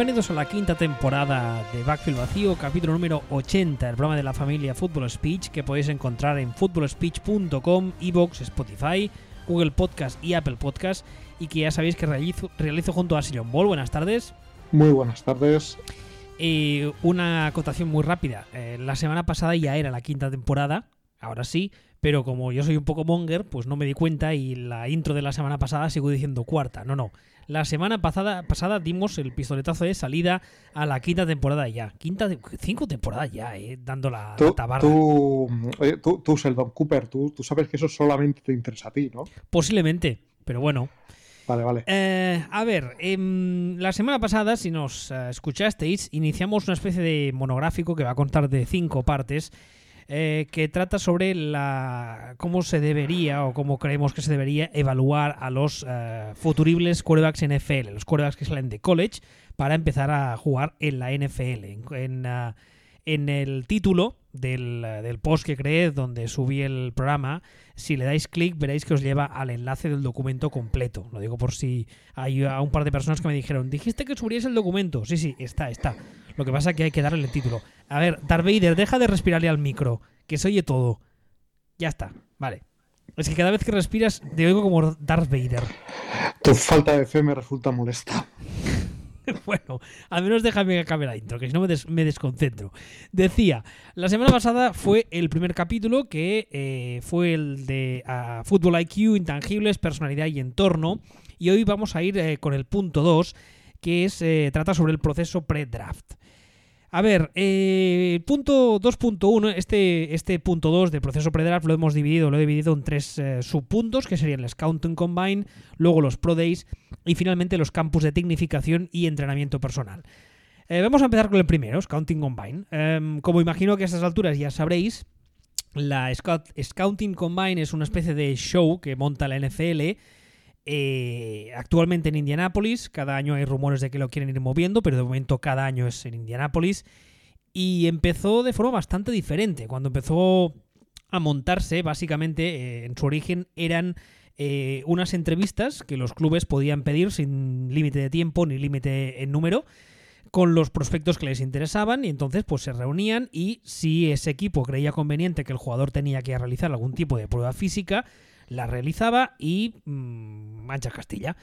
bienvenidos a la quinta temporada de Backfield Vacío, capítulo número 80, el programa de la familia Football Speech que podéis encontrar en footballspeech.com, Evox, Spotify, Google Podcast y Apple Podcast y que ya sabéis que realizo, realizo junto a Sion Ball. Buenas tardes. Muy buenas tardes. Eh, una acotación muy rápida. Eh, la semana pasada ya era la quinta temporada, ahora sí, pero como yo soy un poco monger, pues no me di cuenta y la intro de la semana pasada sigo diciendo cuarta. No, no. La semana pasada, pasada dimos el pistoletazo de salida a la quinta temporada ya. Quinta, cinco temporadas ya, eh, dando la, Tú, la tabarra. tú, oye, tú, tú, Sheldon Cooper, tú, tú sabes que eso solamente te interesa a ti, ¿no? Posiblemente, pero bueno. Vale, vale. Eh, a ver, em, la semana pasada, si nos eh, escuchasteis, iniciamos una especie de monográfico que va a contar de cinco partes. Eh, que trata sobre la cómo se debería o cómo creemos que se debería evaluar a los eh, futuribles quarterbacks NFL, los quarterbacks que salen de college para empezar a jugar en la NFL. En, ah, en el título del, del post que creé, donde subí el programa, si le dais clic veréis que os lleva al enlace del documento completo. Lo digo por si hay a un par de personas que me dijeron, dijiste que subirías el documento. Sí, sí, está, está. Lo que pasa es que hay que darle el título. A ver, Darth Vader, deja de respirarle al micro, que se oye todo. Ya está, vale. Es que cada vez que respiras te oigo como Darth Vader. Tu falta de fe me resulta molesta. bueno, al menos déjame que acabe la intro, que si no me, des- me desconcentro. Decía, la semana pasada fue el primer capítulo que eh, fue el de ah, Fútbol IQ, Intangibles, Personalidad y Entorno. Y hoy vamos a ir eh, con el punto 2, que es eh, trata sobre el proceso pre-draft. A ver, eh, punto 2.1, este, este punto 2 del proceso pre-draft lo hemos dividido, lo he dividido en tres eh, subpuntos, que serían el Scouting Combine, luego los Pro Days y finalmente los campus de tecnificación y entrenamiento personal. Eh, vamos a empezar con el primero, Scouting Combine. Em, como imagino que a estas alturas ya sabréis, la Scout- Scouting Combine es una especie de show que monta la NFL eh, actualmente en Indianápolis. Cada año hay rumores de que lo quieren ir moviendo, pero de momento cada año es en Indianápolis. Y empezó de forma bastante diferente. Cuando empezó a montarse, básicamente, eh, en su origen eran eh, unas entrevistas que los clubes podían pedir sin límite de tiempo ni límite en número con los prospectos que les interesaban y entonces pues se reunían y si ese equipo creía conveniente que el jugador tenía que realizar algún tipo de prueba física, la realizaba y mmm, mancha Castilla.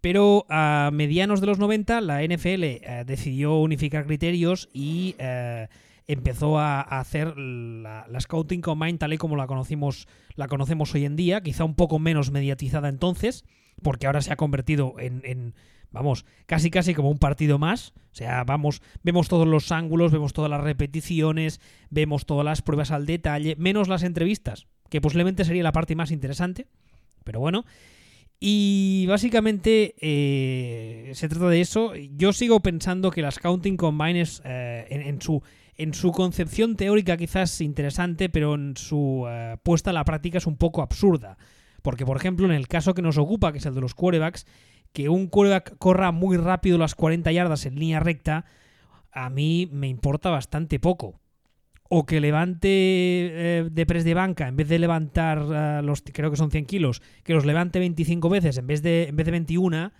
Pero a medianos de los 90 la NFL eh, decidió unificar criterios y eh, empezó a, hacer la, la Scouting Combine tal y como la conocimos, la conocemos hoy en día, quizá un poco menos mediatizada entonces, porque ahora se ha convertido en, en, vamos, casi casi como un partido más. O sea, vamos, vemos todos los ángulos, vemos todas las repeticiones, vemos todas las pruebas al detalle, menos las entrevistas, que posiblemente sería la parte más interesante. Pero bueno. Y básicamente eh, se trata de eso. Yo sigo pensando que las Counting Combines eh, en, su en su concepción teórica quizás interesante, pero en su eh, puesta a la práctica es un poco absurda. Porque, por ejemplo, en el caso que nos ocupa, que es el de los quarterbacks, que un quarterback corra muy rápido las 40 yardas en línea recta, a mí me importa bastante poco. O que levante eh, de press de banca, en vez de levantar eh, los, creo que son 100 kilos, que los levante 25 veces en vez de, en vez de 21,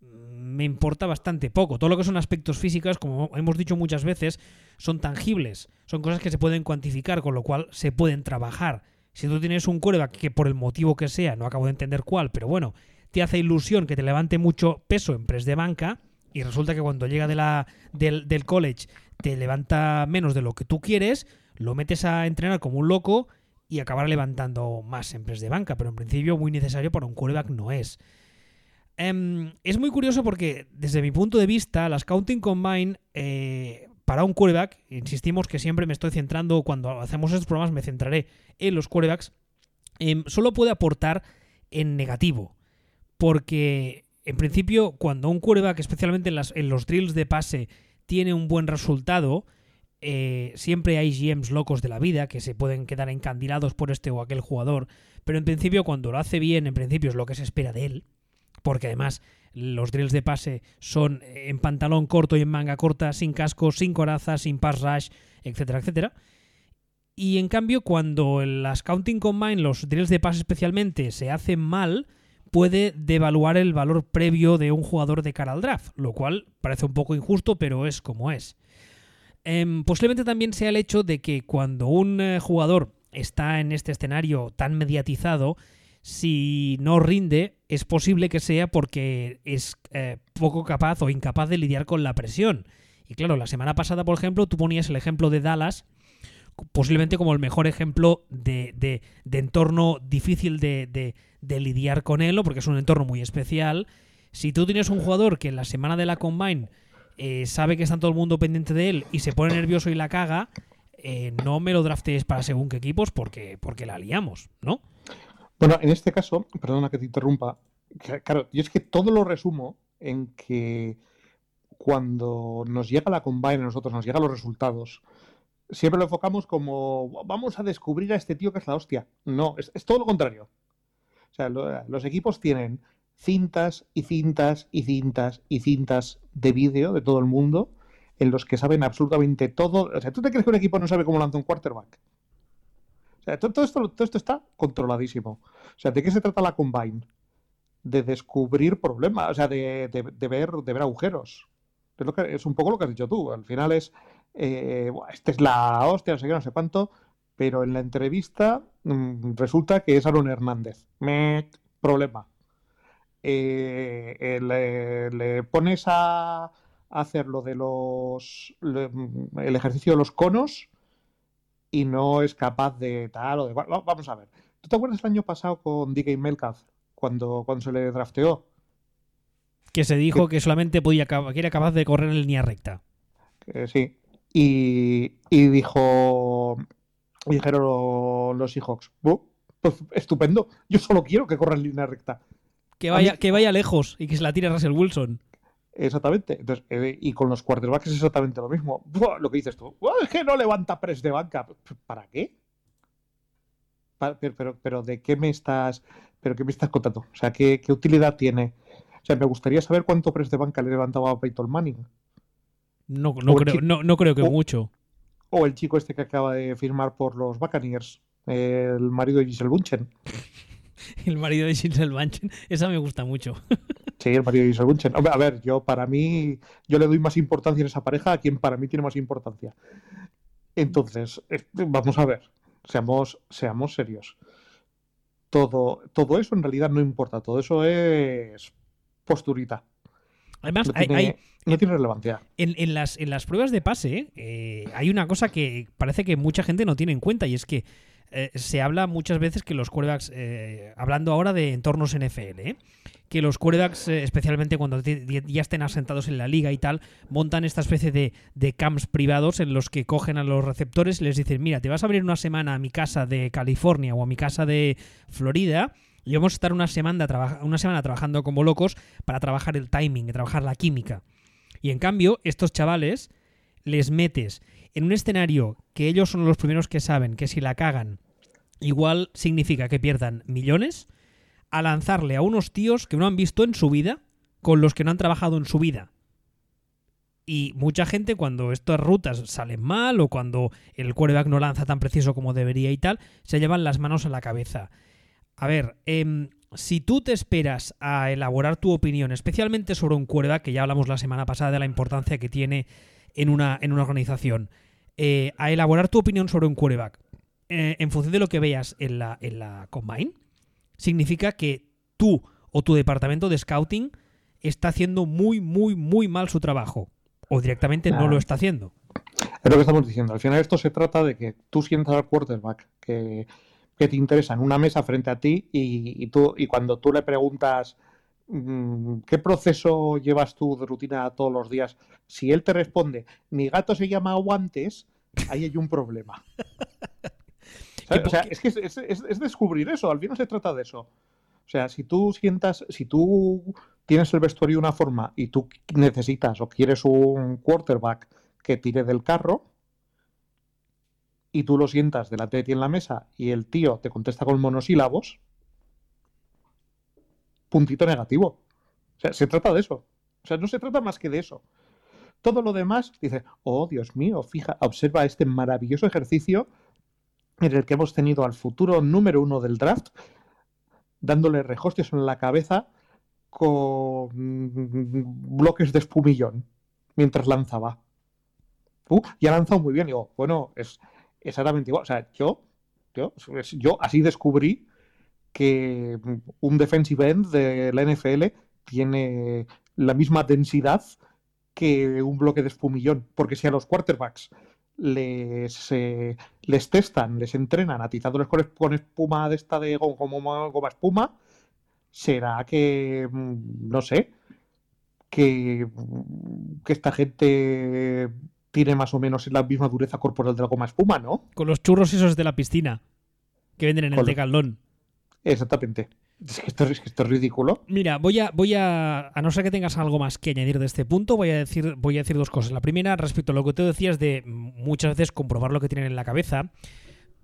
me importa bastante poco. Todo lo que son aspectos físicos, como hemos dicho muchas veces, son tangibles. Son cosas que se pueden cuantificar, con lo cual se pueden trabajar. Si tú tienes un quarterback que por el motivo que sea, no acabo de entender cuál, pero bueno, te hace ilusión que te levante mucho peso en press de banca y resulta que cuando llega de la, del college te levanta menos de lo que tú quieres, lo metes a entrenar como un loco y acabará levantando más en press de banca, pero en principio muy necesario para un quarterback no es. Um, es muy curioso porque desde mi punto de vista, las Counting Combine eh, para un quarterback, insistimos que siempre me estoy centrando, cuando hacemos estos programas me centraré en los quarterbacks, eh, solo puede aportar en negativo. Porque en principio, cuando un quarterback, especialmente en los drills de pase, tiene un buen resultado, eh, siempre hay GMs locos de la vida que se pueden quedar encandilados por este o aquel jugador, pero en principio cuando lo hace bien, en principio es lo que se espera de él, porque además los drills de pase son en pantalón corto y en manga corta, sin casco, sin coraza, sin pass rush, etcétera, etcétera. Y en cambio, cuando en las Counting Combine, los drills de pase especialmente, se hacen mal, puede devaluar el valor previo de un jugador de cara al draft, lo cual parece un poco injusto, pero es como es. Em, posiblemente también sea el hecho de que cuando un eh, jugador está en este escenario tan mediatizado, si no rinde, es posible que sea porque es eh, poco capaz o incapaz de lidiar con la presión. Y claro, la semana pasada, por ejemplo, tú ponías el ejemplo de Dallas, posiblemente como el mejor ejemplo de, de, entorno difícil de, de, lidiar con él, porque es un entorno muy especial. Si tú tienes un jugador que en la semana de la Combine eh, sabe que está todo el mundo pendiente de él y se pone nervioso y la caga, eh, no me lo draftees para según qué equipos porque, porque la liamos, ¿no? Bueno, en este caso, perdona que te interrumpa, claro, yo es que todo lo resumo en que cuando nos llega la combine, a nosotros nos llegan los resultados, siempre lo enfocamos como vamos a descubrir a este tío que es la hostia. No, es, todo lo contrario. O sea, los equipos tienen cintas y cintas y cintas y cintas de vídeo de todo el mundo en los que saben absolutamente todo. O sea, ¿tú te crees que un equipo no sabe cómo lanza un quarterback? O sea, todo, esto, todo esto está controladísimo. O sea, ¿de qué se trata la combine? De descubrir problemas, o sea, de, ver, de ver agujeros. Es, es un poco lo que has dicho tú. Al final es, eh, esta es la hostia, no sé qué, no sé cuánto, pero en la entrevista mm, resulta que es Aaron Hernández. Me, problema. Eh, le, pones a, hacer lo de los el ejercicio de los conos y no es capaz de tal o de vamos a ver ¿tú te acuerdas el año pasado con DK Melcalf cuando, cuando se le drafteó? que se dijo que, solamente podía que era capaz de correr en línea recta sí y, y dijo dijeron los Seahawks pues estupendo yo solo quiero que corra en línea recta que vaya, que vaya lejos y que se la tire Russell Wilson. Exactamente. Entonces, eh, y con los quarterbacks es exactamente lo mismo. lo que dices tú. es que no levanta press de banca. ¿Para qué? pero, pero, ¿de qué me estás, pero qué me estás contando? O sea, ¿qué, utilidad tiene? O sea, me gustaría saber cuánto press de banca le levantaba a Peyton Manning. No, no, creo, no, creo que mucho. O el chico este que acaba de firmar por los Buccaneers, el marido de Giselle Bunchen. el marido de Giselle Bunchen. Esa me gusta mucho. Sí, el marido de Giselle Bunchen. A ver, yo para mí, yo le doy más importancia en esa pareja a quien para mí tiene más importancia. Entonces, vamos a ver, seamos, seamos serios. Todo, todo eso en realidad no importa, todo eso es posturita. Además, no tiene, hay, relevancia. En, las, en las pruebas de pase eh, hay una cosa que parece que mucha gente no tiene en cuenta y es que eh, se habla muchas veces que los quarterbacks, eh, hablando ahora de entornos NFL, ¿eh? que los quarterbacks, especialmente cuando ya estén asentados en la liga y tal, montan esta especie de, de, camps privados en los que cogen a los receptores y les dicen, mira, te vas a venir una semana a mi casa de California o a mi casa de Florida y vamos a estar una semana, una semana trabajando como locos para trabajar el timing, trabajar la química. Y en cambio, estos chavales les metes en un escenario que ellos son los primeros que saben que si la cagan, igual significa que pierdan millones, a lanzarle a unos tíos que no han visto en su vida, con los que no han trabajado en su vida. Y mucha gente cuando estas rutas salen mal o cuando el quarterback no lanza tan preciso como debería y tal, se llevan las manos a la cabeza. A ver, em, si tú te esperas a elaborar tu opinión, especialmente sobre un quarterback, que ya hablamos la semana pasada de la importancia que tiene en una, en una organización, eh, a elaborar tu opinión sobre un quarterback eh, en función de lo que veas en la, en la combine, significa que tú o tu departamento de scouting está haciendo muy, muy, muy mal su trabajo. O directamente no lo está haciendo. Es lo que estamos diciendo. Al final esto se trata de que tú sientas al quarterback que, te interesa en una mesa frente a ti y, tú, y cuando tú le preguntas mm, ¿qué proceso llevas tú de rutina todos los días? Si él te responde, mi gato se llama Guantes, ahí hay un problema. O sea, es que es, descubrir eso, al final se trata de eso. O sea, si tú sientas, si tú tienes el vestuario de una forma y tú necesitas o quieres un quarterback que tire del carro y tú lo sientas delante de ti en la mesa y el tío te contesta con monosílabos, puntito negativo. O sea, se trata de eso. O sea, no se trata más que de eso. Todo lo demás, dice, oh Dios mío, fija, observa este maravilloso ejercicio en el que hemos tenido al futuro número uno del draft dándole rejostios en la cabeza con bloques de espumillón mientras lanzaba. Uh, y ha lanzado muy bien. Digo, bueno, es exactamente igual. O sea, yo, yo, yo así descubrí que un defensive end de la NFL tiene la misma densidad que un bloque de espumillón. Porque si a los quarterbacks les, eh, les testan, les entrenan atizándoles con, con espuma de esta de goma, goma espuma, será que, mm, no sé, que, que esta gente tiene más o menos la misma dureza corporal de la goma espuma, ¿no? Con los churros esos de la piscina que venden en el decaldón. Exactamente. Es que, esto, es que esto es ridículo. Mira, voy a, voy a. A no ser que tengas algo más que añadir de este punto, voy a decir, voy a decir dos cosas. La primera, respecto a lo que tú decías de muchas veces comprobar lo que tienen en la cabeza.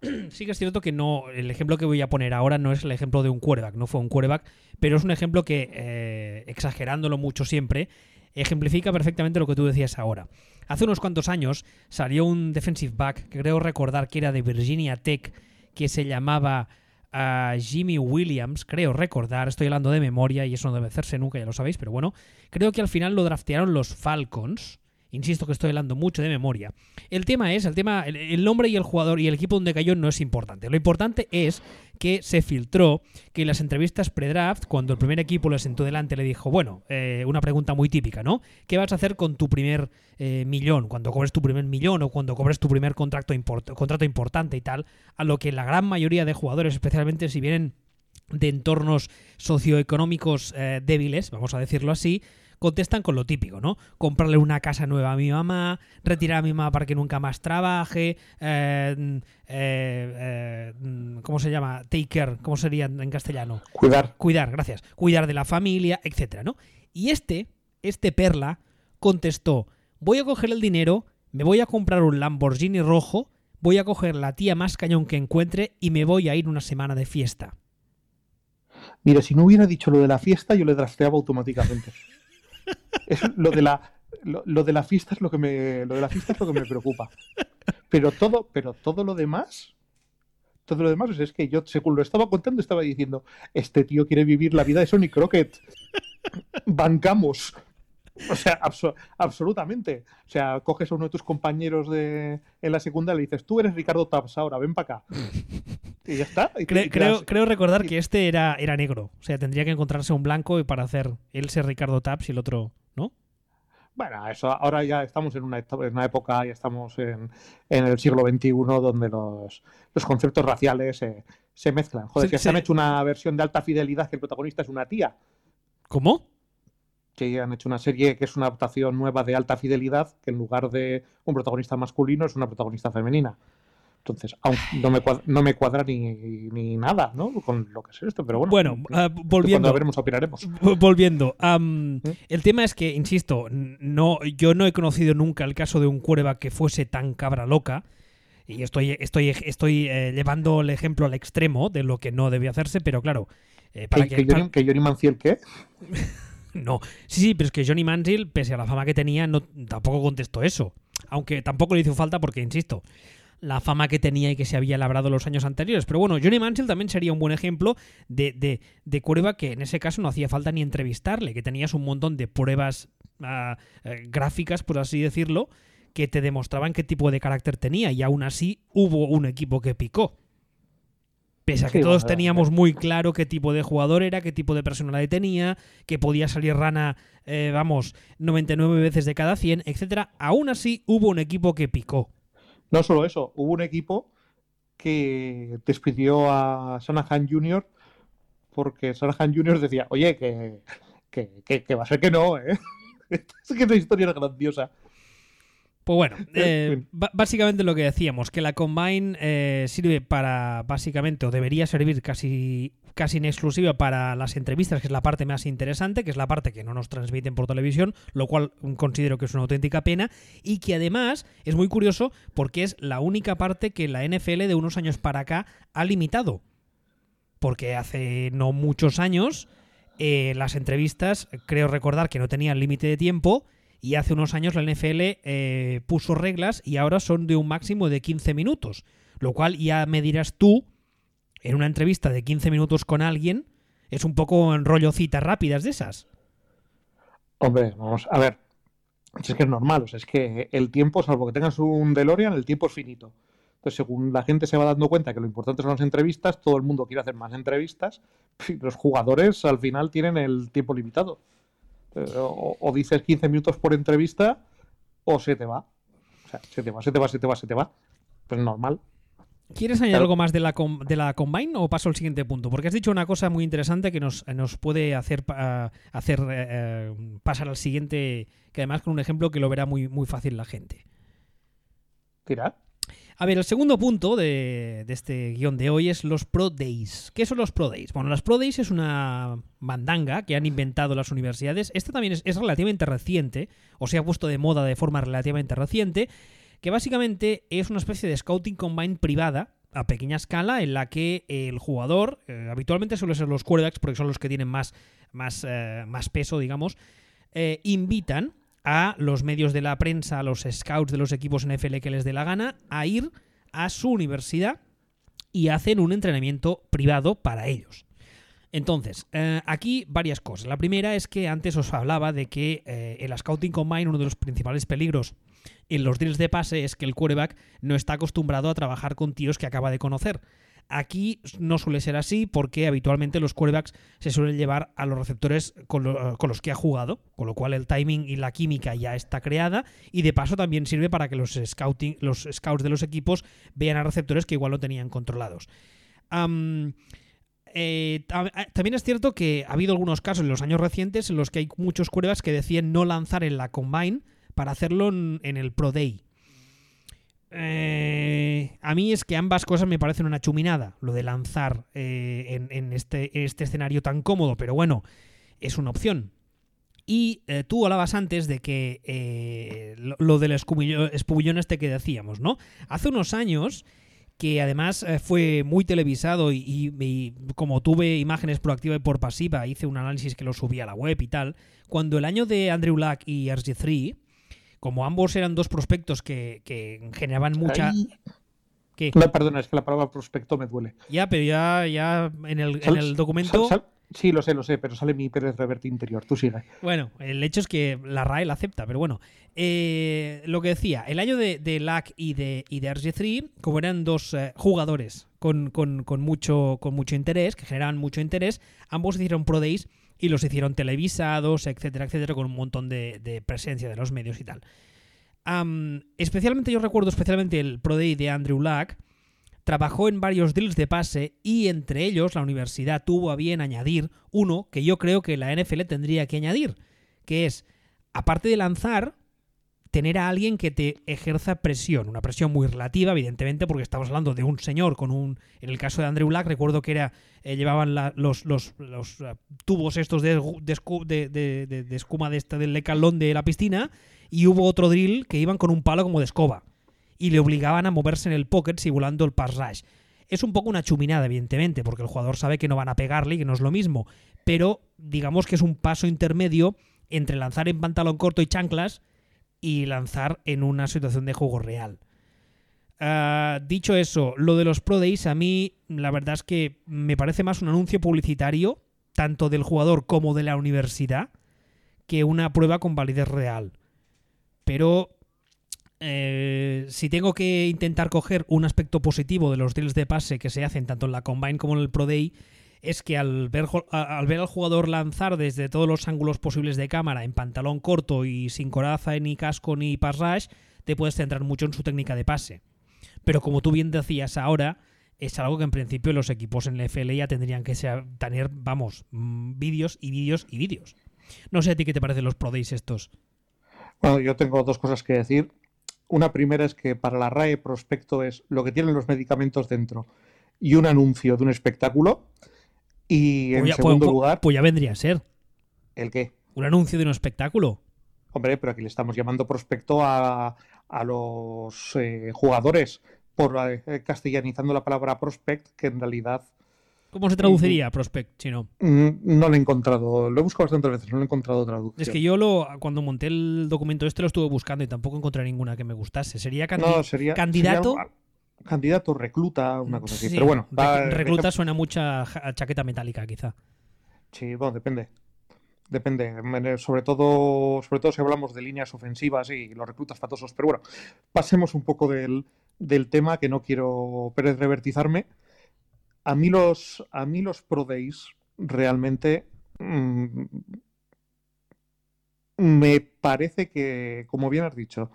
Sí que es cierto que no. El ejemplo que voy a poner ahora no es el ejemplo de un quarterback, no fue un quarterback, pero es un ejemplo que, eh, exagerándolo mucho siempre, ejemplifica perfectamente lo que tú decías ahora. Hace unos cuantos años salió un defensive back, que creo recordar que era de Virginia Tech, que se llamaba a Jimmy Williams, creo recordar, estoy hablando de memoria y eso no debe hacerse nunca, ya lo sabéis, pero bueno, creo que al final lo draftearon los Falcons. Insisto que estoy hablando mucho de memoria. El tema es, el tema, el, nombre y el jugador y el equipo donde cayó no es importante. Lo importante es que se filtró que en las entrevistas pre-draft, cuando el primer equipo le sentó delante, le dijo, bueno, eh, una pregunta muy típica, ¿no? ¿Qué vas a hacer con tu primer eh, millón, cuando cobres tu primer millón o cuando cobres tu primer contrato, contrato importante y tal? A lo que la gran mayoría de jugadores, especialmente si vienen de entornos socioeconómicos eh, débiles, vamos a decirlo así, contestan con lo típico, ¿no? Comprarle una casa nueva a mi mamá, retirar a mi mamá para que nunca más trabaje, eh, eh, eh, ¿cómo se llama? Take care, ¿cómo sería en castellano? Cuidar. Cuidar, gracias. Cuidar de la familia, etcétera, ¿no? Y este, este Perla, contestó, voy a coger el dinero, me voy a comprar un Lamborghini rojo, voy a coger la tía más cañón que encuentre y me voy a ir una semana de fiesta. Mira, si no hubiera dicho lo de la fiesta, yo le drafteaba automáticamente. lo de la lo, de la fiesta es lo que me lo de la fiesta es lo que me preocupa. Pero todo, pero todo lo demás, todo lo demás es que yo según lo estaba contando estaba diciendo, este tío quiere vivir la vida de Sonic Crockett. Bancamos. O sea, absolutamente. O sea, coges a uno de tus compañeros de, en la segunda y le dices, tú eres Ricardo Taps ahora, ven para acá. Y ya está. creo, creo, recordar que este era, era negro. O sea, tendría que encontrarse un blanco y para hacer él ser Ricardo Taps y el otro. Bueno, eso ahora ya estamos en una, en una época, ya estamos en, en, el siglo XXI donde los, los conceptos raciales se mezclan. Joder, que se, han hecho una versión de alta fidelidad que el protagonista es una tía. ¿Cómo? que han hecho una serie que es una adaptación nueva de alta fidelidad, que en lugar de un protagonista masculino es una protagonista femenina. Entonces, no me cuadra, no me cuadra ni, nada, ¿no? Con lo que es esto, pero bueno. Bueno, uh, volviendo. Cuando veremos, opinaremos. Volviendo. ¿Mm? El tema es que, insisto, no, yo no he conocido nunca el caso de un cuerva que fuese tan cabra loca. Y estoy, estoy, estoy eh, llevando el ejemplo al extremo de lo que no debe hacerse, pero claro. Eh, para que, que, Johnny, que Johnny Manciel, ¿qué? No, sí, sí, pero es que Johnny Manziel, pese a la fama que tenía, no, tampoco contestó eso. Aunque tampoco le hizo falta porque, insisto, la fama que tenía y que se había labrado los años anteriores. Pero bueno, Johnny Manziel también sería un buen ejemplo de, de, de prueba que en ese caso no hacía falta ni entrevistarle, que tenías un montón de pruebas eh, gráficas, por así decirlo, que te demostraban qué tipo de carácter tenía y aún así hubo un equipo que picó. Pese a que todos teníamos muy claro qué tipo de jugador era, qué tipo de personalidad tenía, que podía salir rana, eh, vamos, 99 veces de cada 100, etcétera, aún así hubo un equipo que picó. No solo eso, hubo un equipo que despidió a Sanahan Jr. porque Sanahan Jr. decía, oye, que, que, va a ser que no, ¿eh? es que historia grandiosa. Pues bueno, eh, básicamente lo que decíamos, que la Combine eh, sirve para, básicamente, o debería servir casi, casi en exclusiva para las entrevistas, que es la parte más interesante, que es la parte que no nos transmiten por televisión, lo cual considero que es una auténtica pena, y que además es muy curioso porque es la única parte que la NFL de unos años para acá ha limitado. Porque hace no muchos años eh, las entrevistas, creo recordar que no tenían límite de tiempo, y hace unos años la NFL eh, puso reglas y ahora son de un máximo de 15 minutos. Lo cual ya me dirás tú, en una entrevista de 15 minutos con alguien, Es un poco en rollo citas rápidas de esas. Hombre, vamos, a ver. Es que es normal, o sea, es que el tiempo, salvo que tengas un DeLorean, el tiempo es finito. Entonces, según la gente se va dando cuenta que lo importante son las entrevistas, todo el mundo quiere hacer más entrevistas, y los jugadores al final tienen el tiempo limitado. Eh, O, o dices 15 minutos por entrevista o se te va. O sea, se te va, se te va, se te va, se te va. Pues normal. ¿Quieres añadir Claro. algo más de la, de la Combine o paso al siguiente punto? Porque has dicho una cosa muy interesante que nos, nos puede hacer, hacer eh, eh, pasar al siguiente, que además con un ejemplo que lo verá muy, muy fácil la gente. Tira. A ver, el segundo punto de, este guion de hoy es los Pro Days. ¿Qué son los Pro Days? Bueno, las Pro Days es una mandanga que han inventado las universidades. Esta también es, es relativamente reciente, o se ha puesto de moda de forma relativamente reciente, que básicamente es una especie de Scouting Combine privada a pequeña escala en la que el jugador, eh, habitualmente suele ser los quarterbacks porque son los que tienen más, más, eh, más peso, digamos, eh, invitan a los medios de la prensa, a los scouts de los equipos NFL que les dé la gana, a ir a su universidad y hacen un entrenamiento privado para ellos. Entonces, eh, aquí varias cosas. La primera es que antes os hablaba de que eh, el Scouting Combine, uno de los principales peligros en los drills de pase es que el quarterback no está acostumbrado a trabajar con tíos que acaba de conocer. Aquí no suele ser así porque habitualmente los quarterbacks se suelen llevar a los receptores con, lo- con los que ha jugado, con lo cual el timing y la química ya está creada y de paso también sirve para que los, scouting, los scouts de los equipos vean a receptores que igual lo tenían controlados. Eh, ta- también es cierto que ha habido algunos casos en los años recientes en los que hay muchos quarterbacks que deciden no lanzar en la combine para hacerlo en el Pro Day. Eh, a mí es que ambas cosas me parecen una chuminada, lo de lanzar eh, en, este, este escenario tan cómodo, pero bueno, es una opción. Y eh, tú hablabas antes de que eh, lo, lo del espubullón este que decíamos, ¿no? Hace unos años, que además fue muy televisado y, como tuve imágenes por activa y por pasiva, hice un análisis que lo subí a la web y tal, cuando el año de Andrew Luck y RG3, como ambos eran dos prospectos que, que generaban mucha... Ay. ¿Qué? No, perdona, es que la palabra prospecto me duele. Ya, pero ya, ya en el, en el documento... sal- sal- sí, lo sé, lo sé, pero sale mi Pérez Reverte interior. Tú sigue. Bueno, el hecho es que la RAE la acepta, pero bueno. Eh, lo que decía, el año de, de LAC y de, y de RG3, como eran dos eh, jugadores con, con- con mucho, con mucho interés, que generaban mucho interés, ambos hicieron Pro Days y los hicieron televisados, etcétera, etcétera, con un montón de, presencia de los medios y tal. Especialmente, yo recuerdo especialmente el Pro Day de Andrew Luck, trabajó en varios drills de pase y entre ellos la universidad tuvo a bien añadir uno que yo creo que la NFL tendría que añadir, que es, aparte de lanzar, tener a alguien que te ejerza presión, una presión muy relativa, evidentemente, porque estamos hablando de un señor con un, en el caso de Andrew Luck, recuerdo que era, eh, llevaban la- los, los, los, eh, tubos estos de, de de- de- escuma de este, del lecalón de la piscina, y hubo otro drill que iban con un palo como de escoba y le obligaban a moverse en el pocket simulando el pass rush. Es un poco una chuminada, evidentemente, porque el jugador sabe que no van a pegarle y que no es lo mismo, pero digamos que es un paso intermedio entre lanzar en pantalón corto y chanclas y lanzar en una situación de juego real. Ah, dicho eso, lo de los Pro Days a mí la verdad es que me parece más un anuncio publicitario, tanto del jugador como de la universidad, que una prueba con validez real. Pero eh, si tengo que intentar coger un aspecto positivo de los drills de pase que se hacen tanto en la Combine como en el Pro Day, es que al ver, al ver al jugador lanzar desde todos los ángulos posibles de cámara en pantalón corto y sin coraza, ni casco, ni pass te puedes centrar mucho en su técnica de pase. Pero como tú bien decías ahora, es algo que en principio los equipos en la FL ya tendrían que tener, vamos, mm, vídeos y vídeos y vídeos. No sé a ti qué te parecen los Pro Days estos. Bueno, yo tengo dos cosas que decir. Una primera es que para la RAE prospecto es lo que tienen los medicamentos dentro y un anuncio de un espectáculo. Y en Pues ya- segundo pues- lugar, Pues ya vendría a ser ¿el qué? un anuncio de un espectáculo. Hombre, pero aquí le estamos llamando prospecto a, a los eh, jugadores por eh, castellanizando la palabra prospect, que en realidad ¿Cómo se traduciría prospect si no? mm, no lo he encontrado. Lo he buscado bastantes veces, no lo he encontrado traducción. Es que yo lo cuando monté el documento este lo estuve buscando y tampoco encontré ninguna que me gustase. Sería candi- no, sería, candidato. sería candidato, recluta, una cosa así. Sí, Pero bueno, rec- va- recluta suena mucha chaqueta metálica, quizá. Sí, bueno, depende. Depende, sobre todo, sobre todo si hablamos de líneas ofensivas y los reclutas patosos. Pero bueno, pasemos un poco del, tema que no quiero revertizarme. A mí los, a mí los Pro Days realmente mm, me parece que, como bien has dicho,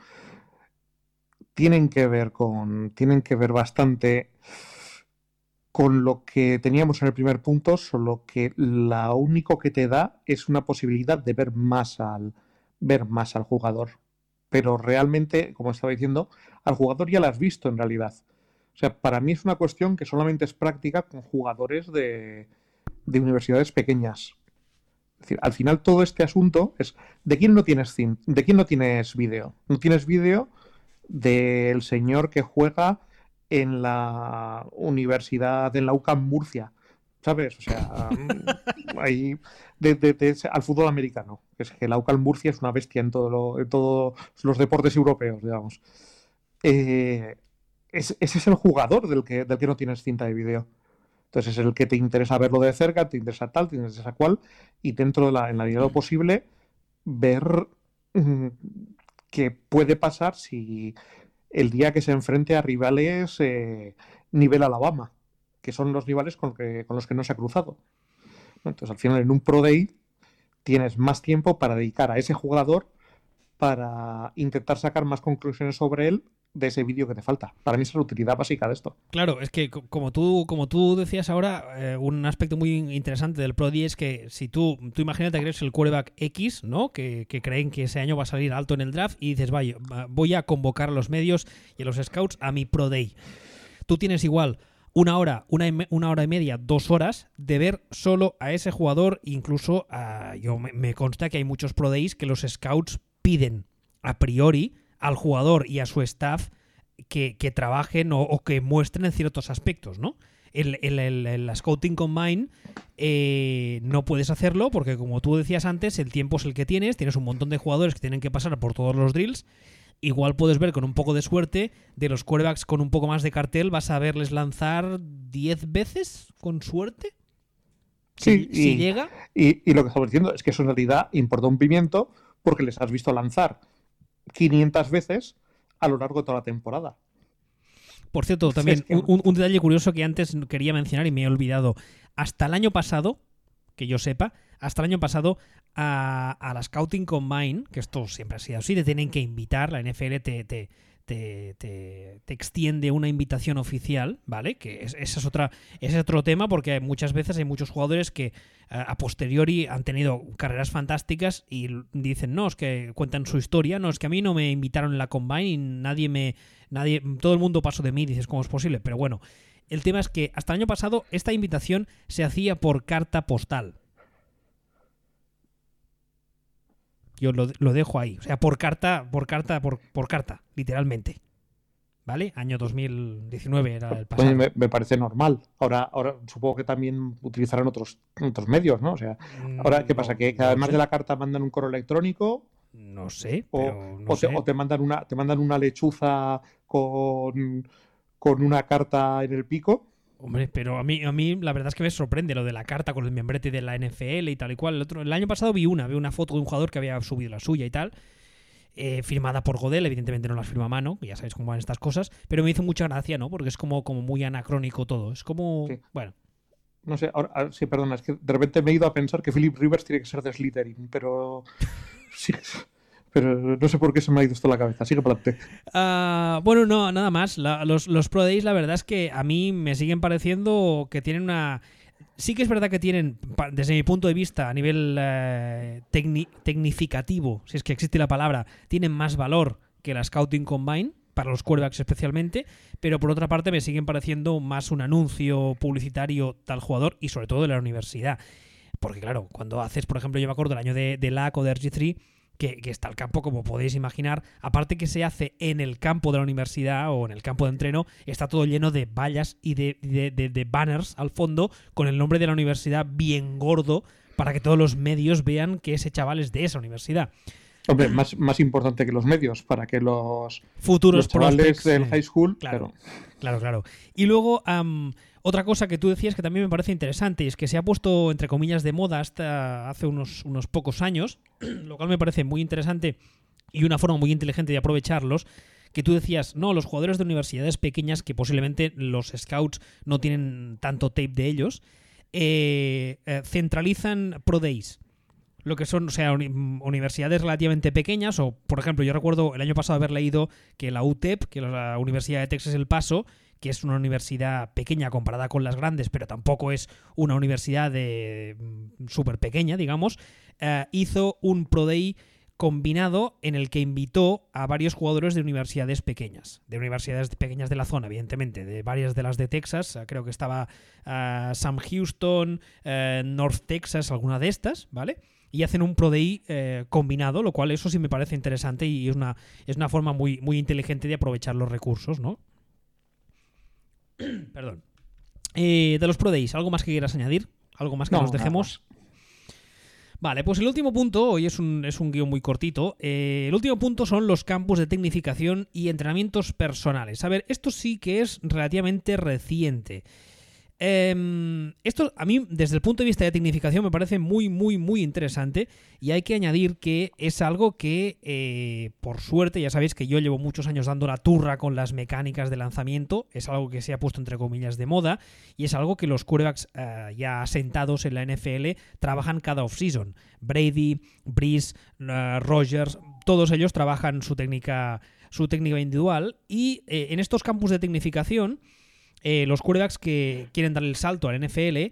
tienen que ver con. tienen que ver bastante con lo que teníamos en el primer punto, solo que lo único que te da es una posibilidad de ver más al, ver más al jugador. Pero realmente, como estaba diciendo, al jugador ya lo has visto en realidad. O sea, para mí es una cuestión que solamente es práctica con jugadores de, de universidades pequeñas. Es decir, al final todo este asunto es ¿de quién no tienes de quién no tienes vídeo? No tienes vídeo del señor que juega en la universidad de la UCAM Murcia, ¿sabes? O sea, ahí de, al fútbol americano. Es que la UCAM Murcia es una bestia en, todo en todos los deportes europeos, digamos. Eh, ese es el jugador del que, del que no tienes cinta de vídeo. Entonces es el que te interesa verlo de cerca, te interesa tal, te interesa cual, y dentro de la, en la medida de lo posible, ver qué puede pasar si el día que se enfrente a rivales eh, nivel Alabama, que son los rivales con, los que no se ha cruzado. Entonces, al final, en un Pro Day tienes más tiempo para dedicar a ese jugador para intentar sacar más conclusiones sobre él de ese vídeo que te falta. Para mí es la utilidad básica de esto. Claro, es que como tú, como tú decías ahora, eh, un aspecto muy interesante del Pro es que si tú, tú imagínate que eres el quarterback X, ¿no? Que, creen que ese año va a salir alto en el draft y dices, vaya, voy a convocar a los medios y a los scouts a mi Pro Day. Tú tienes igual una hora, una, una, hora y media, dos horas de ver solo a ese jugador. Incluso yo me, me, consta que hay muchos pro days que los scouts piden a priori al jugador y a su staff que, trabajen o, que muestren en ciertos aspectos, ¿no? El, el, Scouting Combine eh, no puedes hacerlo porque, como tú decías antes, el tiempo es el que tienes, tienes un montón de jugadores que tienen que pasar por todos los drills. Igual puedes ver con un poco de suerte, de los quarterbacks con un poco más de cartel, vas a verles lanzar 10 veces con suerte. Sí, si, y, llega. Y, lo que estamos diciendo es que eso en realidad importa un pimiento porque les has visto lanzar 500 veces a lo largo de toda la temporada. Por cierto, también un, detalle curioso que antes quería mencionar y me he olvidado. Hasta el año pasado, que yo sepa, hasta el año pasado a, la Scouting Combine, que esto siempre ha sido así, te tienen que invitar, la NFL te, te, te, extiende una invitación oficial, ¿vale? Que ese es, otra, es otro tema porque muchas veces hay muchos jugadores que a posteriori han tenido carreras fantásticas y dicen, no, es que cuentan su historia, no, es que a mí no me invitaron en la Combine y nadie me... nadie Todo el mundo pasó de mí, dices, ¿cómo es posible? Pero bueno, el tema es que hasta el año pasado esta invitación se hacía por carta postal, Yo lo, dejo ahí. O sea, por carta, por carta, por, por carta, literalmente. ¿Vale? Año 2019 era el pasado. me, parece normal. Ahora, ahora supongo que también utilizarán otros, otros medios, ¿no? O sea, ahora, ¿qué mm, pasa? ¿Que, además de la carta mandan un correo electrónico? No sé. o, o te, mandan una, te mandan una lechuza con, con una carta en el pico. Hombre, pero a mí, a mí la verdad es que me sorprende lo de la carta con el membrete de la NFL y tal y cual. El, otro, el año pasado vi una, vi una foto de un jugador que había subido la suya y tal. Eh, firmada por Godel, evidentemente no las firma a mano, ya sabéis cómo van estas cosas, pero me hizo mucha gracia, ¿no? Porque es como, como muy anacrónico todo. Es como. Bueno. No sé, ahora, sí, perdona, es que de repente me he ido a pensar que Philip Rivers tiene que ser de Slytherin, pero. sí, pero no sé por qué se me ha ido esto a la cabeza. Sigue para uh, bueno, no, nada más. los, los Pro Days, la verdad es que a mí me siguen pareciendo que tienen una. Sí que es verdad que tienen, desde mi punto de vista, a nivel eh, tecnificativo, si es que existe la palabra, tienen más valor que la Scouting Combine, para los quarterbacks especialmente, pero por otra parte me siguen pareciendo más un anuncio publicitario tal jugador y sobre todo de la universidad. Porque claro, cuando haces, por ejemplo, yo me acuerdo del año de, de LAC o de RG3, que, está el campo, como podéis imaginar, aparte que se hace en el campo de la universidad o en el campo de entreno, está todo lleno de vallas y de, de, banners al fondo con el nombre de la universidad bien gordo para que todos los medios vean que ese chaval es de esa universidad. Hombre, más, más importante que los medios, para que los futuros los chavales del high school, Claro. claro. Claro. Y luego, otra cosa que tú decías que también me parece interesante y es que se ha puesto, entre comillas, de moda hasta hace unos, unos pocos años, lo cual me parece muy interesante y una forma muy inteligente de aprovecharlos, que tú decías, no, los jugadores de universidades pequeñas, que posiblemente los scouts no tienen tanto tape de ellos, eh, eh, centralizan Pro Days. Lo que son, o sea, uni- universidades relativamente pequeñas, o por ejemplo, yo recuerdo el año pasado haber leído que la UTEP, que es la Universidad de Texas El Paso, que es una universidad pequeña comparada con las grandes, pero tampoco es una universidad de súper pequeña, digamos, eh, hizo un Pro Day combinado en el que invitó a varios jugadores de universidades pequeñas, de universidades pequeñas de la zona, evidentemente, de varias de las de Texas, eh, creo que estaba eh, Sam Houston, North Texas, alguna de estas, ¿vale? Y hacen un Pro Day combinado, lo cual eso sí me parece interesante y es una, es una forma muy, muy inteligente de aprovechar los recursos, ¿no? Perdón. Eh, de los Pro Days, ¿algo más que quieras añadir? ¿Algo más que No, nos nada dejemos? Vale, pues el último punto, hoy es un, es un guion muy cortito, eh, el último punto son los campos de tecnificación y entrenamientos personales. A ver, esto sí que es relativamente reciente. Em, esto a mí, desde el punto de vista de tecnificación, me parece muy, muy, muy interesante. Y hay que añadir que es algo que, eh, por suerte, ya sabéis que yo llevo muchos años dando la turra con las mecánicas de lanzamiento. Es algo que se ha puesto entre comillas de moda. Y es algo que los quarterbacks eh, ya asentados en la NFL trabajan cada offseason. Brady, Breeze, eh, Rogers, todos ellos trabajan su técnica, su técnica individual. Y eh, en estos campus de tecnificación eh, los quarterbacks que quieren dar el salto al NFL,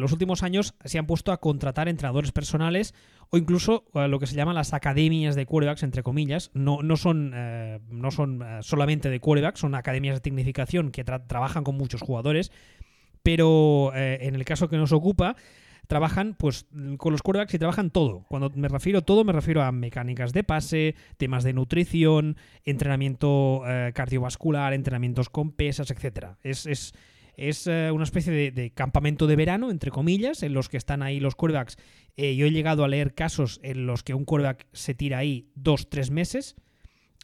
los últimos años se han puesto a contratar entrenadores personales o incluso eh, lo que se llaman las academias de quarterbacks, entre comillas. No, no son, eh, no son solamente de quarterbacks, son academias de tecnificación que tra- trabajan con muchos jugadores. Pero en el caso que nos ocupa, trabajan pues con los quarterbacks y trabajan todo. Cuando me refiero a todo, me refiero a mecánicas de pase, temas de nutrición, entrenamiento eh, cardiovascular, entrenamientos con pesas, etcétera. Es, es, es eh, una especie de, de campamento de verano, entre comillas, en los que están ahí los quarterbacks. Eh, yo he llegado a leer casos en los que un quarterback se tira ahí dos, tres meses.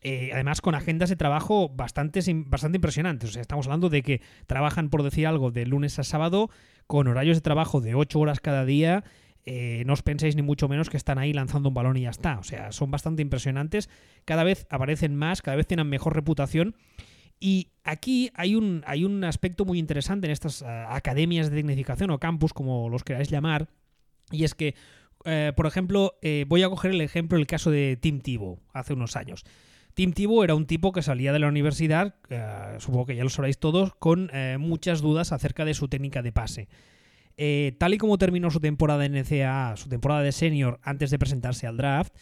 Eh, además, con agendas de trabajo bastante, bastante impresionantes. O sea, estamos hablando de que trabajan, por decir algo, de lunes a sábado, con horarios de trabajo de 8 horas cada día. Eh, no os penséis ni mucho menos que están ahí lanzando un balón y ya está. O sea, son bastante impresionantes. Cada vez aparecen más, cada vez tienen mejor reputación. Y aquí hay un, hay un aspecto muy interesante en estas uh, academias de tecnificación o campus, como los queráis llamar. Y es que, eh, por ejemplo, eh, voy a coger el ejemplo del caso de Tim Tebow hace unos años. Tim Tebow era un tipo que salía de la universidad, eh, supongo que ya lo sabréis todos, con eh, muchas dudas acerca de su técnica de pase. Eh, tal y como terminó su temporada en NCAA, su temporada de senior antes de presentarse al draft,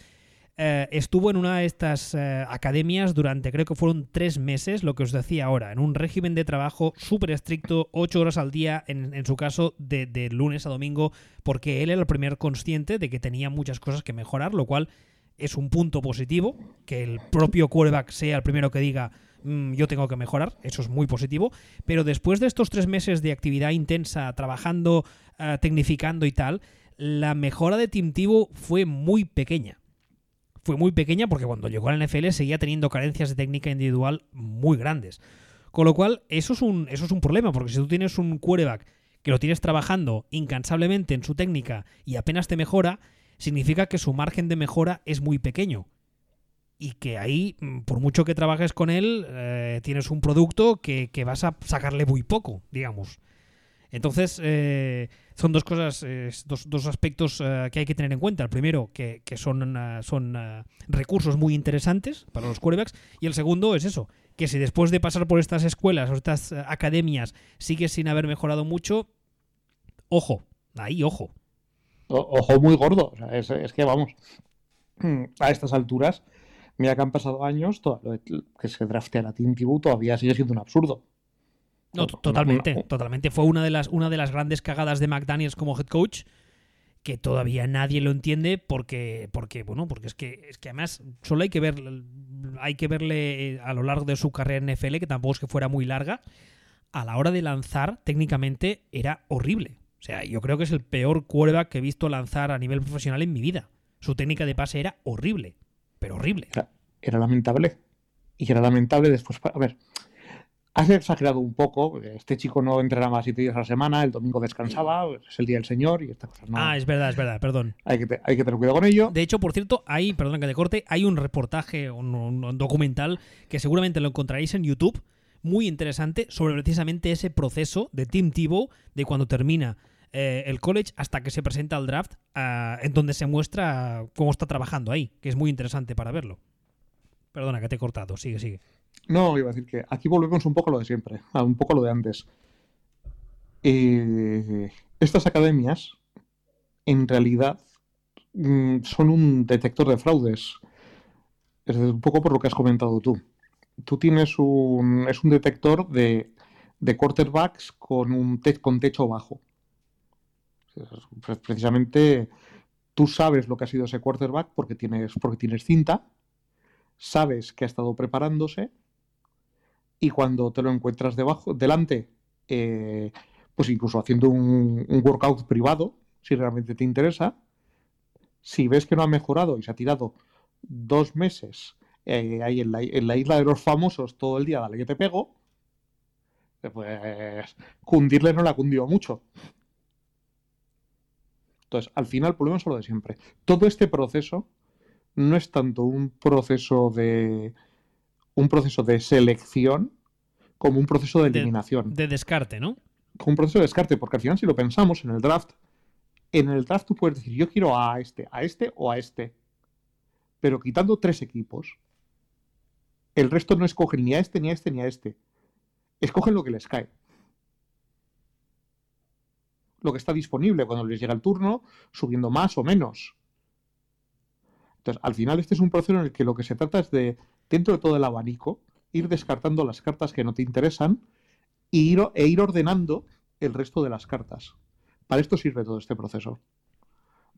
estuvo en una de estas academias durante creo que fueron tres meses, lo que os decía ahora, en un régimen de trabajo súper estricto, ocho horas al día, en, su caso de, lunes a domingo, porque él era el primer consciente de que tenía muchas cosas que mejorar, lo cual es un punto positivo, que el propio quarterback sea el primero que diga mmm, yo tengo que mejorar, eso es muy positivo, pero después de estos tres meses de actividad intensa, trabajando, uh, tecnificando y tal, la mejora de Tim fue muy pequeña fue muy pequeña porque cuando llegó a la NFL seguía teniendo carencias de técnica individual muy grandes. Con lo cual, eso es un, eso es un problema, porque si tú tienes un quarterback que lo tienes trabajando incansablemente en su técnica y apenas te mejora, significa que su margen de mejora es muy pequeño. Y que ahí, por mucho que trabajes con él, eh, tienes un producto que, que, vas a sacarle muy poco, digamos. Entonces, eh, son dos cosas, eh, dos, dos, aspectos que hay que tener en cuenta. El primero, que, que son, son recursos muy interesantes para los quarterbacks. Y el segundo es eso, que si después de pasar por estas escuelas o estas academias sigues sin haber mejorado mucho, ojo, ahí, ojo. Ojo muy gordo. O sea, es, es, que vamos, a estas alturas, mira que han pasado años, todo, que se draftea a Tim Tebow todavía sigue siendo un absurdo. No, totalmente, totalmente. Fue una de las una de las grandes cagadas de McDaniels como head coach que todavía nadie lo entiende porque porque bueno, porque es que es que además solo hay que ver hay que verle a lo largo de su carrera en NFL que tampoco es que fuera muy larga, a la hora de lanzar técnicamente era horrible. O sea, yo creo que es el peor quarterback que he visto lanzar a nivel profesional en mi vida. Su técnica de pase era horrible. pero horrible. Era, era lamentable. Y era lamentable después. A ver, has exagerado un poco. Este chico no entrenaba siete días a la semana, el domingo descansaba, es el día del Señor y estas cosas. No, Ah, es verdad, es verdad, perdón. hay, que, te- hay que tener cuidado con ello. De hecho, por cierto, hay, perdón que te corte, hay un reportaje, un, un documental que seguramente lo encontraréis en YouTube, muy interesante, sobre precisamente ese proceso de Tim Tebow, de cuando termina eh, el college hasta que se presenta al draft, ah, en donde se muestra cómo está trabajando ahí, que es muy interesante para verlo. Perdona que te he cortado, sigue, sigue. No, iba a decir que aquí volvemos un poco a lo de siempre, a un poco a lo de antes. Eh, estas academias, en realidad, mm, son un detector de fraudes. Es un poco por lo que has comentado tú. Tú tienes un, es un detector de, quarterbacks con un con techo bajo. Precisamente tú sabes lo que ha sido ese quarterback porque tienes, porque tienes cinta, sabes que ha estado preparándose y cuando te lo encuentras debajo, delante, eh, pues incluso haciendo un, workout privado, si realmente te interesa, si ves que no ha mejorado y se ha tirado dos meses eh, ahí en la, en la isla de los famosos todo el día, dale que te pego, pues cundirle no la cundió mucho. Entonces, al final el problema es lo de siempre. Todo este proceso no es tanto un proceso de un proceso de selección como un proceso de De- eliminación, De descarte, ¿no? como un proceso de descarte, porque al final si lo pensamos en el draft, en el draft tú puedes decir yo quiero a este, a este o a este, pero quitando tres equipos, el resto no escogen ni a este, ni a este, ni a este, escogen lo que les cae. Lo que está disponible cuando les llega el turno, subiendo más o menos. Entonces, al final este es un proceso en el que lo que se trata es de, dentro de todo el abanico, ir descartando las cartas que no te interesan e ir, e ir ordenando el resto de las cartas. Para esto sirve todo este proceso.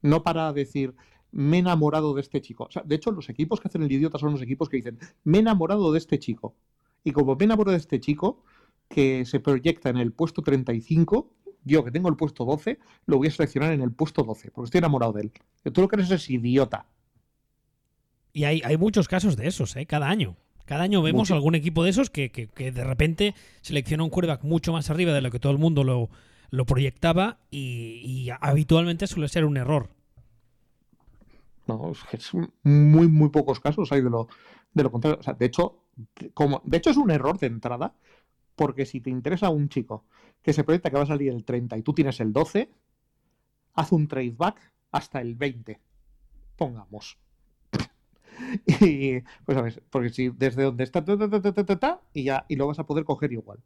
No para decir, me he enamorado de este chico. De hecho, los equipos que hacen el idiota son los equipos que dicen, me he enamorado de este chico. Y como me enamoro de este chico, que se proyecta en el puesto 35, yo que tengo el puesto 12, lo voy a seleccionar en el puesto 12, porque estoy enamorado de él. Que tú lo que eres es idiota. Y hay, hay muchos casos de esos, ¿eh? Cada año. Cada año vemos Mucho. algún equipo de esos que, que- que de repente selecciona un quarterback mucho más arriba de lo que todo el mundo lo, lo proyectaba y, y habitualmente suele ser un error. No, es que es muy, muy pocos casos hay de lo, de lo contrario. O sea, de hecho, como, de hecho es un error de entrada, porque si te interesa un chico que se proyecta que va a salir el 30 y tú tienes el 12, haz un trade back hasta el 20. Pongamos. Y pues ver, porque si desde donde está y ya y lo vas a poder coger igual.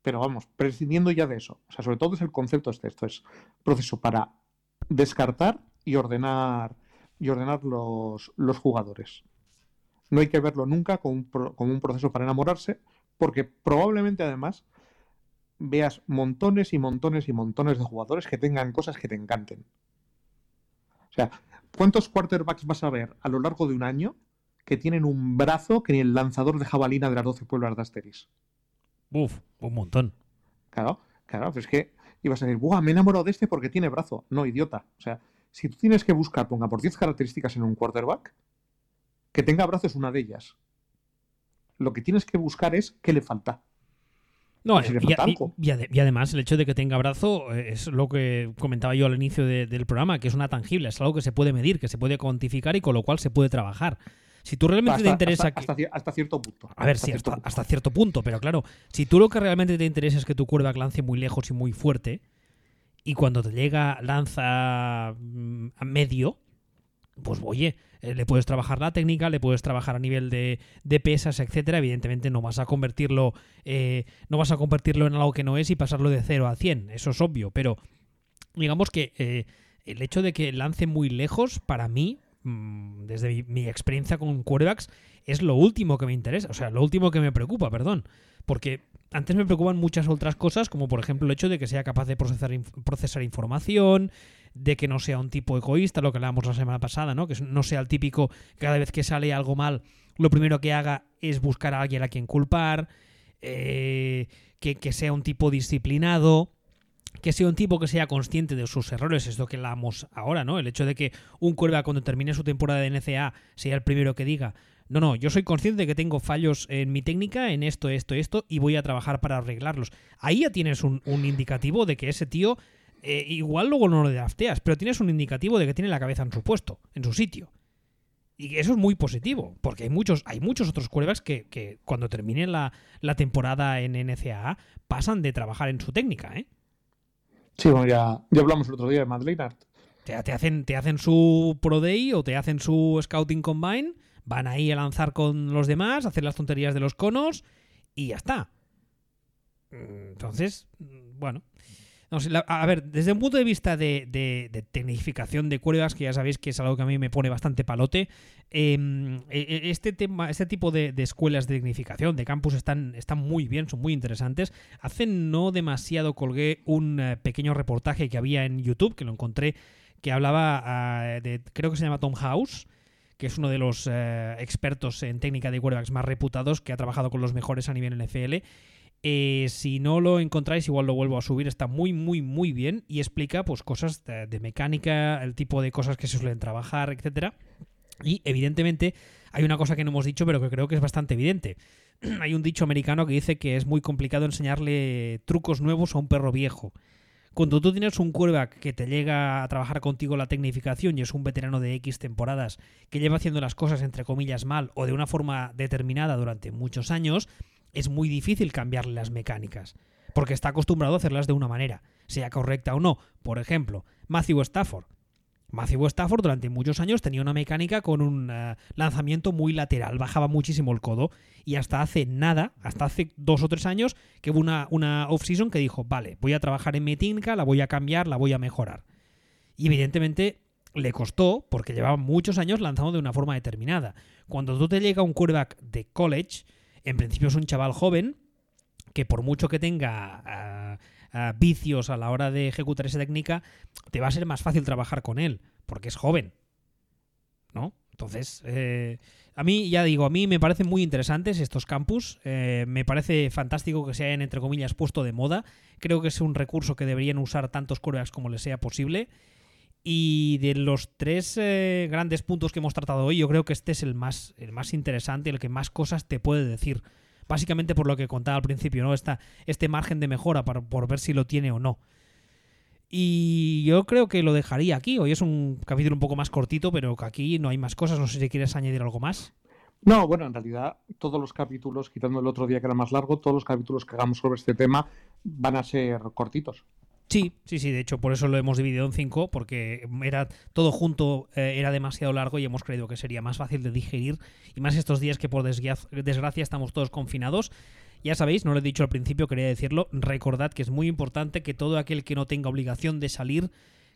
Pero vamos, prescindiendo ya de eso. O sea, sobre todo es el concepto este. Esto es proceso para descartar y ordenar y ordenar los, los jugadores. No hay que verlo nunca como como un proceso para enamorarse, porque probablemente además veas montones y montones y montones de jugadores que tengan cosas que te encanten. O sea, ¿cuántos quarterbacks vas a ver a lo largo de un año que tienen un brazo que ni el lanzador de jabalina de las 12 pueblas de Asteris? Uf, un montón. Claro, claro, pero es que ibas a decir, ¡buah! Me he enamorado de este porque tiene brazo. No, idiota. O sea, si tú tienes que buscar, ponga por 10 características en un quarterback, que tenga brazo es una de ellas. Lo que tienes que buscar es qué le falta. No, Si le y, falta y- algo. y ade- y además el hecho de que tenga brazo eh, es lo que comentaba yo al inicio de- del programa, que es una tangible, es algo que se puede medir, que se puede cuantificar y con lo cual se puede trabajar. Si tú realmente te interesa... hasta- que- hasta cier- hasta cierto punto. A ver, Hasta sí, cierto hasta, punto. hasta cierto punto, pero claro, si tú lo que realmente te interesa es que tu quarterback lance muy lejos y muy fuerte, y cuando te llega lanza mm, a medio, pues oye, eh, le puedes trabajar la técnica, le puedes trabajar a nivel de, pesas, etcétera. Evidentemente no vas a convertirlo, eh, no vas a convertirlo en algo que no es y pasarlo de 0 a 100, eso es obvio, pero digamos que eh, el hecho de que lance muy lejos, para mí, mm, desde mi, experiencia con quarterbacks, es lo último que me interesa, o sea, lo último que me preocupa, perdón. Porque antes me preocupan muchas otras cosas, como por ejemplo el hecho de que sea capaz de procesar, procesar información, de que no sea un tipo egoísta, lo que hablábamos la semana pasada, ¿no? Que no sea el típico cada vez que sale algo mal, lo primero que haga es buscar a alguien a quien culpar, eh, que, que sea un tipo disciplinado, que sea un tipo que sea consciente de sus errores, es lo que hablamos ahora, ¿no? El hecho de que un quarterback cuando termine su temporada de NCA sea el primero que diga, no, no, yo soy consciente de que tengo fallos en mi técnica, en esto, esto, esto, y voy a trabajar para arreglarlos. Ahí ya tienes un, indicativo de que ese tío, eh, igual luego no lo drafteas, pero tienes un indicativo de que tiene la cabeza en su puesto, en su sitio. Y eso es muy positivo, porque hay muchos, hay muchos otros quarterbacks que, que cuando terminen la, la temporada en NCAA pasan de trabajar en su técnica, ¿eh? Sí, bueno, ya, ya hablamos el otro día de Matt Te, te, hacen, te hacen su Pro Day o te hacen su Scouting Combine, van ahí a lanzar con los demás, hacer las tonterías de los conos y ya está. Entonces, bueno, a ver, desde un punto de vista de, tecnificación de cuerdas, que ya sabéis que es algo que a mí me pone bastante palote, em, e, e, este, tema, este tipo de, escuelas de tecnificación, de campus, están, están muy bien, son muy interesantes. Hace no demasiado colgué un eh, pequeño reportaje que había en YouTube, que lo encontré, que hablaba ah, de, creo que se llama Tom House, que es uno de los eh, expertos en técnica de quarterbacks más reputados, que ha trabajado con los mejores a nivel NFL eh, si no lo encontráis, igual lo vuelvo a subir. Está muy, muy, muy bien y explica pues cosas de, mecánica, el tipo de cosas que se suelen trabajar, etcétera. Y evidentemente hay una cosa que no hemos dicho, pero que creo que es bastante evidente. hay un dicho americano que dice que es muy complicado enseñarle trucos nuevos a un perro viejo. Cuando tú tienes un quarterback que te llega a trabajar contigo la tecnificación y es un veterano de X temporadas que lleva haciendo las cosas entre comillas mal o de una forma determinada durante muchos años, es muy difícil cambiarle las mecánicas, porque está acostumbrado a hacerlas de una manera, sea correcta o no. Por ejemplo, Matthew Stafford. Matthew Stafford durante muchos años tenía una mecánica con un eh, lanzamiento muy lateral, bajaba muchísimo el codo y hasta hace nada, hasta hace dos o tres años, que hubo una, una off-season que dijo, vale, voy a trabajar en mi técnica, la voy a cambiar, la voy a mejorar. Y evidentemente le costó porque llevaba muchos años lanzando de una forma determinada. Cuando tú te llega un quarterback de college, en principio es un chaval joven que por mucho que tenga ah, ah, vicios a la hora de ejecutar esa técnica, te va a ser más fácil trabajar con él, porque es joven. ¿No? Entonces, eh, a mí, ya digo, a mí me parecen muy interesantes estos campus. Eh, me parece fantástico que se hayan, entre comillas, puesto de moda. Creo que es un recurso que deberían usar tantos corebacks como les sea posible. Y de los tres eh, grandes puntos que hemos tratado hoy, yo creo que este es el más, el más interesante, el que más cosas te puede decir. Básicamente por lo que contaba al principio, ¿no? Esta, este margen de mejora para, por ver si lo tiene o no. Y yo creo que lo dejaría aquí. Hoy es un capítulo un poco más cortito, pero que aquí no hay más cosas. No sé si quieres añadir algo más. No, bueno, en realidad todos los capítulos, quitando el otro día que era más largo, todos los capítulos que hagamos sobre este tema van a ser cortitos. Sí, sí, sí, de hecho por eso lo hemos dividido en cinco, porque era todo junto eh, era demasiado largo y hemos creído que sería más fácil de digerir, y más estos días que por desgracia estamos todos confinados. Ya sabéis, no lo he dicho al principio, quería decirlo, recordad que es muy importante que todo aquel que no tenga obligación de salir,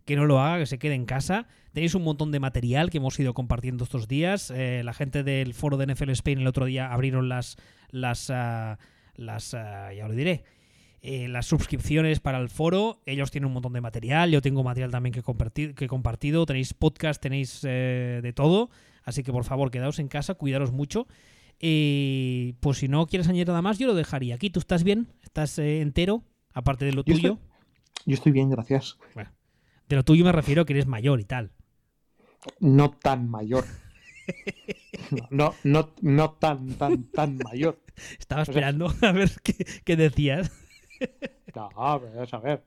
que no lo haga, que se quede en casa. Tenéis un montón de material que hemos ido compartiendo estos días. Eh, la gente del foro de NFL Spain el otro día abrieron las... las, ah, las ah, ya lo diré eh, las suscripciones para el foro. Ellos tienen un montón de material. Yo tengo material también que, compartir, que he compartido. Tenéis podcast, tenéis eh, de todo. Así que por favor, quedaos en casa, cuidaros mucho. Y pues si no quieres añadir nada más, yo lo dejaría aquí. ¿Tú estás bien? ¿Estás eh, entero? Aparte de lo tuyo. yo estoy bien, gracias. de lo tuyo me refiero a que eres mayor y tal. No tan mayor. No, no, no, tan, tan, tan mayor. Estaba esperando a ver qué, qué decías. No, a ver.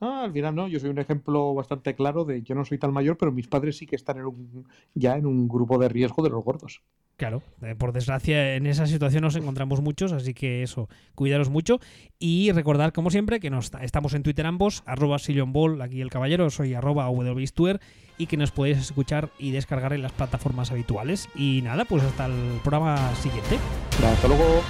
al final no, yo soy un ejemplo bastante claro de yo no soy tan mayor, pero mis padres sí que están en un, ya en un grupo de riesgo de los gordos. Claro, eh, por desgracia en esa situación nos encontramos muchos, así que eso, cuidaros mucho y recordar como siempre que nos, estamos en Twitter ambos, arroba Ball, aquí el caballero, soy arroba y que nos podéis escuchar y descargar en las plataformas habituales. Y nada, pues hasta el programa siguiente. Hasta luego.